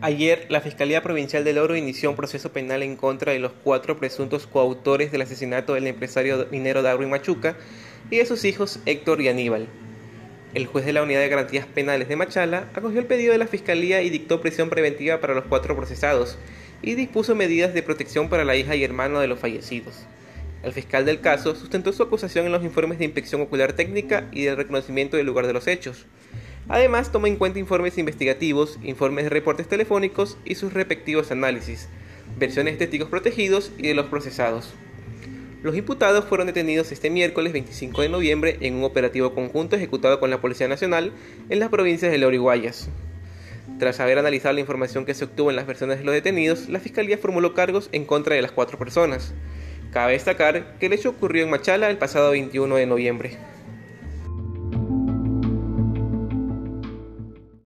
Ayer, la Fiscalía Provincial del Oro inició un proceso penal en contra de los cuatro presuntos coautores del asesinato del empresario minero Darwin Machuca y de sus hijos Héctor y Aníbal. El juez de la Unidad de Garantías Penales de Machala acogió el pedido de la Fiscalía y dictó prisión preventiva para los cuatro procesados y dispuso medidas de protección para la hija y hermano de los fallecidos. El fiscal del caso sustentó su acusación en los informes de inspección ocular técnica y del reconocimiento del lugar de los hechos. Además, toma en cuenta informes investigativos, informes de reportes telefónicos y sus respectivos análisis, versiones de testigos protegidos y de los procesados. Los imputados fueron detenidos este miércoles 25 de noviembre en un operativo conjunto ejecutado con la Policía Nacional en las provincias de Loriguayas. Tras haber analizado la información que se obtuvo en las versiones de los detenidos, la Fiscalía formuló cargos en contra de las cuatro personas. Cabe destacar que el hecho ocurrió en Machala el pasado 21 de noviembre.